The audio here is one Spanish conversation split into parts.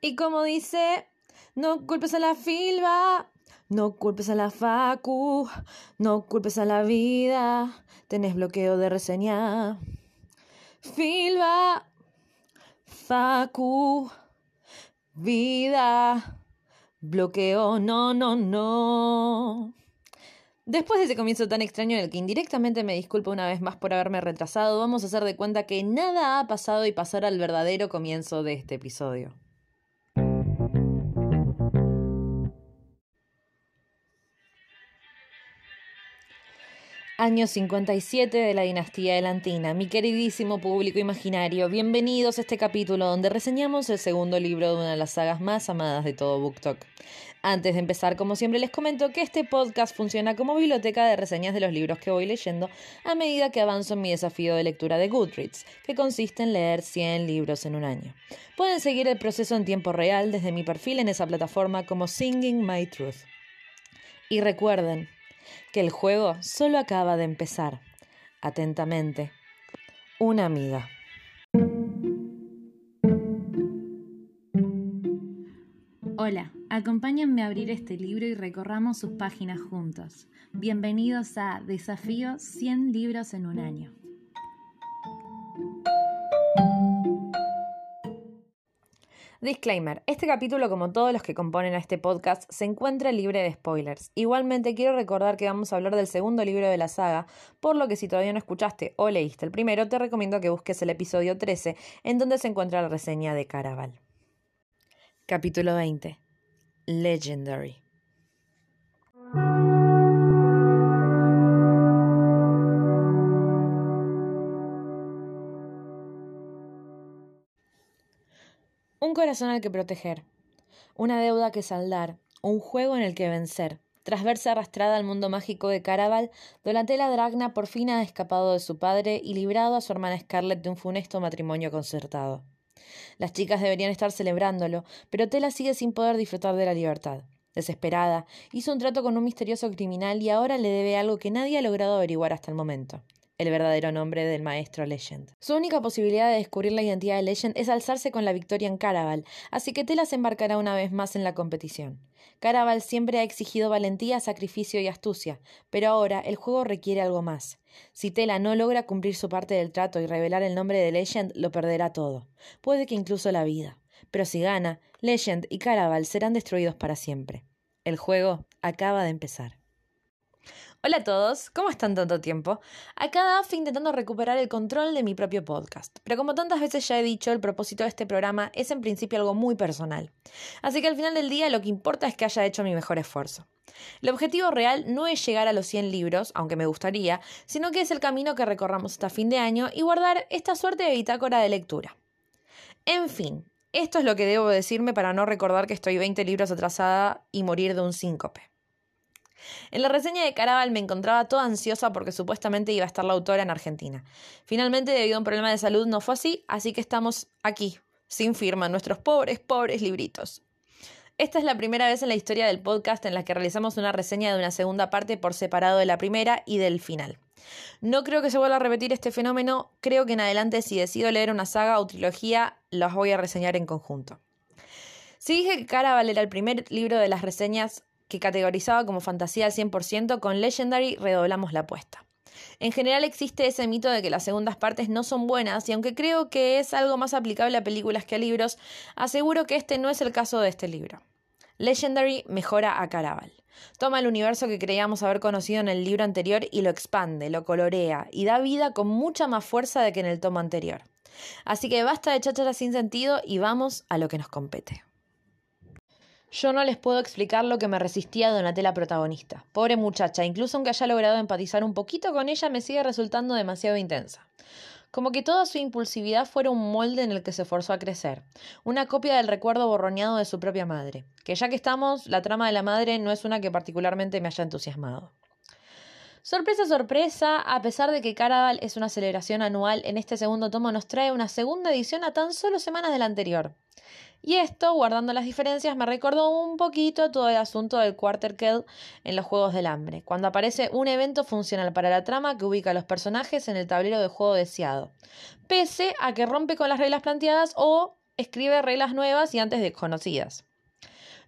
Y como dice, no culpes a la filba, no culpes a la facu, no culpes a la vida, tenés bloqueo de reseña. Filba, facu, vida, bloqueo, no, no, no. Después de ese comienzo tan extraño en el que indirectamente me disculpo una vez más por haberme retrasado, vamos a hacer de cuenta que nada ha pasado y pasar al verdadero comienzo de este episodio. Año 57 de la dinastía Elantina. Mi queridísimo público imaginario, bienvenidos a este capítulo donde reseñamos el segundo libro de una de las sagas más amadas de todo BookTok. Antes de empezar, como siempre les comento que este podcast funciona como biblioteca de reseñas de los libros que voy leyendo a medida que avanzo en mi desafío de lectura de Goodreads, que consiste en leer 100 libros en un año. Pueden seguir el proceso en tiempo real desde mi perfil en esa plataforma como Singing My Truth. Y recuerden, que el juego solo acaba de empezar. Atentamente, una amiga. Hola, acompáñenme a abrir este libro y recorramos sus páginas juntos. Bienvenidos a Desafío 100 libros en un año. Disclaimer, este capítulo como todos los que componen a este podcast se encuentra libre de spoilers. Igualmente quiero recordar que vamos a hablar del segundo libro de la saga, por lo que si todavía no escuchaste o leíste el primero, te recomiendo que busques el episodio 13, en donde se encuentra la reseña de Caraval. Capítulo 20. Legendary. Un corazón al que proteger, una deuda que saldar, un juego en el que vencer. Tras verse arrastrada al mundo mágico de Caraval, Donatella Dragna por fin ha escapado de su padre y librado a su hermana Scarlett de un funesto matrimonio concertado. Las chicas deberían estar celebrándolo, pero Tela sigue sin poder disfrutar de la libertad. Desesperada, hizo un trato con un misterioso criminal y ahora le debe algo que nadie ha logrado averiguar hasta el momento el verdadero nombre del maestro Legend. Su única posibilidad de descubrir la identidad de Legend es alzarse con la victoria en Caraval, así que Tela se embarcará una vez más en la competición. Caraval siempre ha exigido valentía, sacrificio y astucia, pero ahora el juego requiere algo más. Si Tela no logra cumplir su parte del trato y revelar el nombre de Legend, lo perderá todo. Puede que incluso la vida. Pero si gana, Legend y Caraval serán destruidos para siempre. El juego acaba de empezar. Hola a todos, ¿cómo están tanto tiempo? Acá DAF intentando recuperar el control de mi propio podcast, pero como tantas veces ya he dicho, el propósito de este programa es en principio algo muy personal. Así que al final del día lo que importa es que haya hecho mi mejor esfuerzo. El objetivo real no es llegar a los 100 libros, aunque me gustaría, sino que es el camino que recorramos hasta fin de año y guardar esta suerte de bitácora de lectura. En fin, esto es lo que debo decirme para no recordar que estoy 20 libros atrasada y morir de un síncope. En la reseña de Caraval me encontraba toda ansiosa porque supuestamente iba a estar la autora en Argentina. Finalmente, debido a un problema de salud, no fue así, así que estamos aquí, sin firma, nuestros pobres, pobres libritos. Esta es la primera vez en la historia del podcast en la que realizamos una reseña de una segunda parte por separado de la primera y del final. No creo que se vuelva a repetir este fenómeno, creo que en adelante si decido leer una saga o trilogía, las voy a reseñar en conjunto. Si dije que Caraval era el primer libro de las reseñas, que categorizaba como fantasía al 100%, con Legendary redoblamos la apuesta. En general existe ese mito de que las segundas partes no son buenas y aunque creo que es algo más aplicable a películas que a libros, aseguro que este no es el caso de este libro. Legendary mejora a Caraval. Toma el universo que creíamos haber conocido en el libro anterior y lo expande, lo colorea y da vida con mucha más fuerza de que en el tomo anterior. Así que basta de cháchara sin sentido y vamos a lo que nos compete. Yo no les puedo explicar lo que me resistía Donatella protagonista. Pobre muchacha, incluso aunque haya logrado empatizar un poquito con ella, me sigue resultando demasiado intensa. Como que toda su impulsividad fuera un molde en el que se forzó a crecer, una copia del recuerdo borroneado de su propia madre, que ya que estamos, la trama de la madre no es una que particularmente me haya entusiasmado. Sorpresa, sorpresa, a pesar de que Caraval es una celebración anual, en este segundo tomo nos trae una segunda edición a tan solo semanas de la anterior. Y esto, guardando las diferencias, me recordó un poquito todo el asunto del Quarter Kill en los Juegos del Hambre, cuando aparece un evento funcional para la trama que ubica a los personajes en el tablero de juego deseado, pese a que rompe con las reglas planteadas o escribe reglas nuevas y antes desconocidas.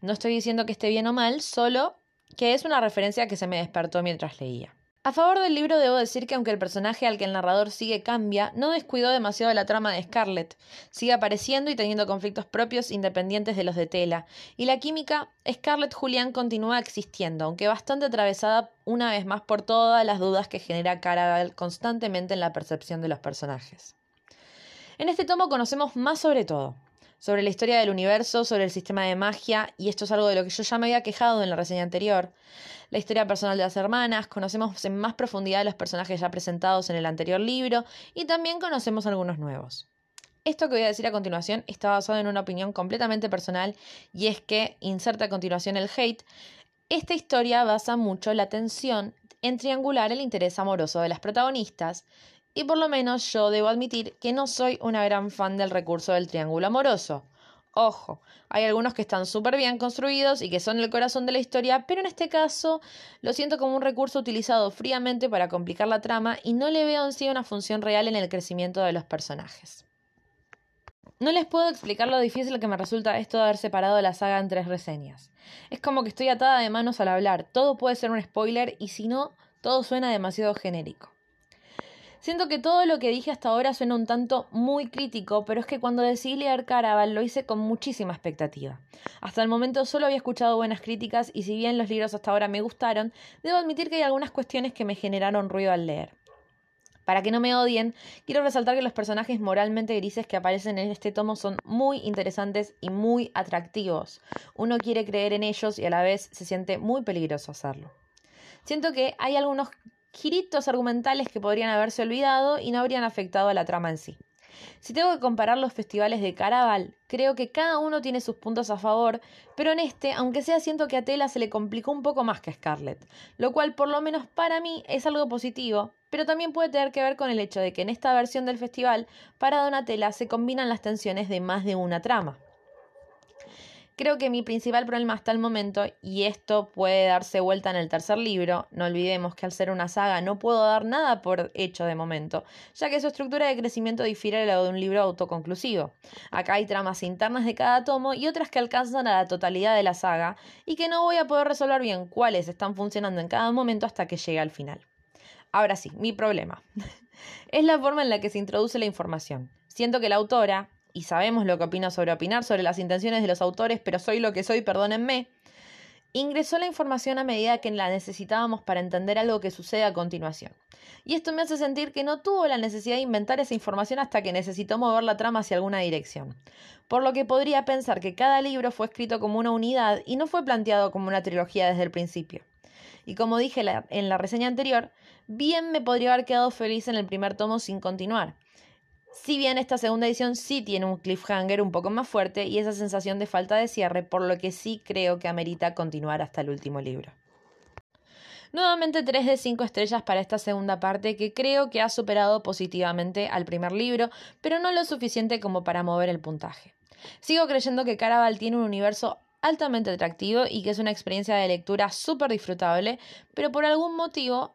No estoy diciendo que esté bien o mal, solo que es una referencia que se me despertó mientras leía. A favor del libro debo decir que aunque el personaje al que el narrador sigue cambia, no descuidó demasiado la trama de Scarlett. Sigue apareciendo y teniendo conflictos propios independientes de los de Tela. Y la química Scarlett Julián continúa existiendo, aunque bastante atravesada una vez más por todas las dudas que genera Caraval constantemente en la percepción de los personajes. En este tomo conocemos más sobre todo sobre la historia del universo, sobre el sistema de magia, y esto es algo de lo que yo ya me había quejado en la reseña anterior. La historia personal de las hermanas, conocemos en más profundidad los personajes ya presentados en el anterior libro, y también conocemos algunos nuevos. Esto que voy a decir a continuación está basado en una opinión completamente personal, y es que, inserta a continuación el hate, esta historia basa mucho la tensión en triangular el interés amoroso de las protagonistas, y por lo menos yo debo admitir que no soy una gran fan del recurso del triángulo amoroso. Ojo, hay algunos que están súper bien construidos y que son el corazón de la historia, pero en este caso lo siento como un recurso utilizado fríamente para complicar la trama y no le veo en sí una función real en el crecimiento de los personajes. No les puedo explicar lo difícil que me resulta esto de haber separado la saga en tres reseñas. Es como que estoy atada de manos al hablar, todo puede ser un spoiler y si no, todo suena demasiado genérico. Siento que todo lo que dije hasta ahora suena un tanto muy crítico, pero es que cuando decidí leer Caraval lo hice con muchísima expectativa. Hasta el momento solo había escuchado buenas críticas y si bien los libros hasta ahora me gustaron, debo admitir que hay algunas cuestiones que me generaron ruido al leer. Para que no me odien, quiero resaltar que los personajes moralmente grises que aparecen en este tomo son muy interesantes y muy atractivos. Uno quiere creer en ellos y a la vez se siente muy peligroso hacerlo. Siento que hay algunos giritos argumentales que podrían haberse olvidado y no habrían afectado a la trama en sí. Si tengo que comparar los festivales de Caraval, creo que cada uno tiene sus puntos a favor, pero en este, aunque sea siento que a Tela se le complicó un poco más que a Scarlett, lo cual por lo menos para mí es algo positivo, pero también puede tener que ver con el hecho de que en esta versión del festival, para Donatella se combinan las tensiones de más de una trama. Creo que mi principal problema hasta el momento, y esto puede darse vuelta en el tercer libro, no olvidemos que al ser una saga no puedo dar nada por hecho de momento, ya que su estructura de crecimiento difiere de la de un libro autoconclusivo. Acá hay tramas internas de cada tomo y otras que alcanzan a la totalidad de la saga, y que no voy a poder resolver bien cuáles están funcionando en cada momento hasta que llegue al final. Ahora sí, mi problema. es la forma en la que se introduce la información. Siento que la autora, y sabemos lo que opino sobre opinar sobre las intenciones de los autores, pero soy lo que soy, perdónenme, ingresó la información a medida que la necesitábamos para entender algo que sucede a continuación. Y esto me hace sentir que no tuvo la necesidad de inventar esa información hasta que necesitó mover la trama hacia alguna dirección. Por lo que podría pensar que cada libro fue escrito como una unidad y no fue planteado como una trilogía desde el principio. Y como dije en la reseña anterior, bien me podría haber quedado feliz en el primer tomo sin continuar. Si bien esta segunda edición sí tiene un cliffhanger un poco más fuerte y esa sensación de falta de cierre, por lo que sí creo que amerita continuar hasta el último libro. Nuevamente 3 de 5 estrellas para esta segunda parte que creo que ha superado positivamente al primer libro, pero no lo suficiente como para mover el puntaje. Sigo creyendo que Caraval tiene un universo altamente atractivo y que es una experiencia de lectura súper disfrutable, pero por algún motivo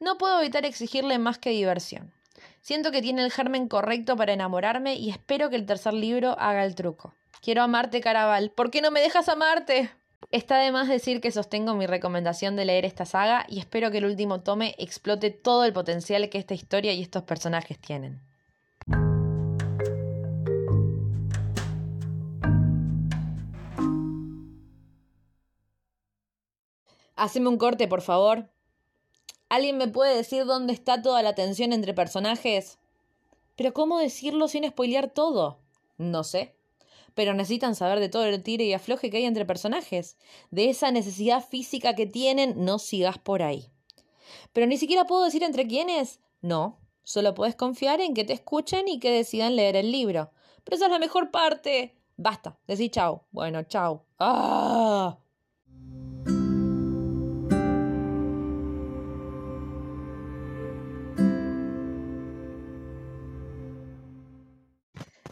no puedo evitar exigirle más que diversión. Siento que tiene el germen correcto para enamorarme y espero que el tercer libro haga el truco. Quiero amarte, Caraval. ¿Por qué no me dejas amarte? Está de más decir que sostengo mi recomendación de leer esta saga y espero que el último tome explote todo el potencial que esta historia y estos personajes tienen. Haceme un corte, por favor. ¿Alguien me puede decir dónde está toda la tensión entre personajes? Pero ¿cómo decirlo sin spoilear todo? No sé. Pero necesitan saber de todo el tiro y afloje que hay entre personajes. De esa necesidad física que tienen, no sigas por ahí. Pero ni siquiera puedo decir entre quiénes. No, solo puedes confiar en que te escuchen y que decidan leer el libro. Pero esa es la mejor parte. Basta, decí chao. Bueno, chao. ¡Ah!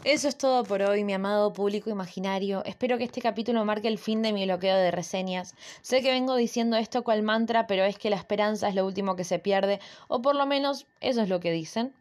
Eso es todo por hoy, mi amado público imaginario. Espero que este capítulo marque el fin de mi bloqueo de reseñas. Sé que vengo diciendo esto cual mantra, pero es que la esperanza es lo último que se pierde, o por lo menos eso es lo que dicen.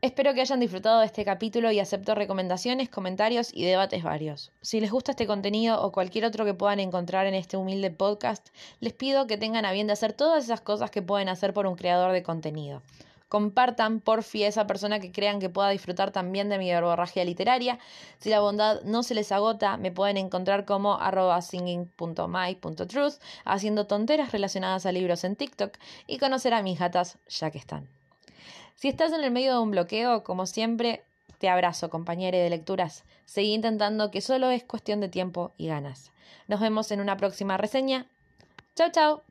Espero que hayan disfrutado de este capítulo y acepto recomendaciones, comentarios y debates varios. Si les gusta este contenido o cualquier otro que puedan encontrar en este humilde podcast, les pido que tengan a bien de hacer todas esas cosas que pueden hacer por un creador de contenido. Compartan, porfi, a esa persona que crean que pueda disfrutar también de mi verborragia literaria. Si la bondad no se les agota, me pueden encontrar como arroba singing.my.truth, haciendo tonteras relacionadas a libros en TikTok y conocer a mis gatas ya que están. Si estás en el medio de un bloqueo, como siempre, te abrazo, compañero de lecturas. Seguí intentando que solo es cuestión de tiempo y ganas. Nos vemos en una próxima reseña. Chao, chao.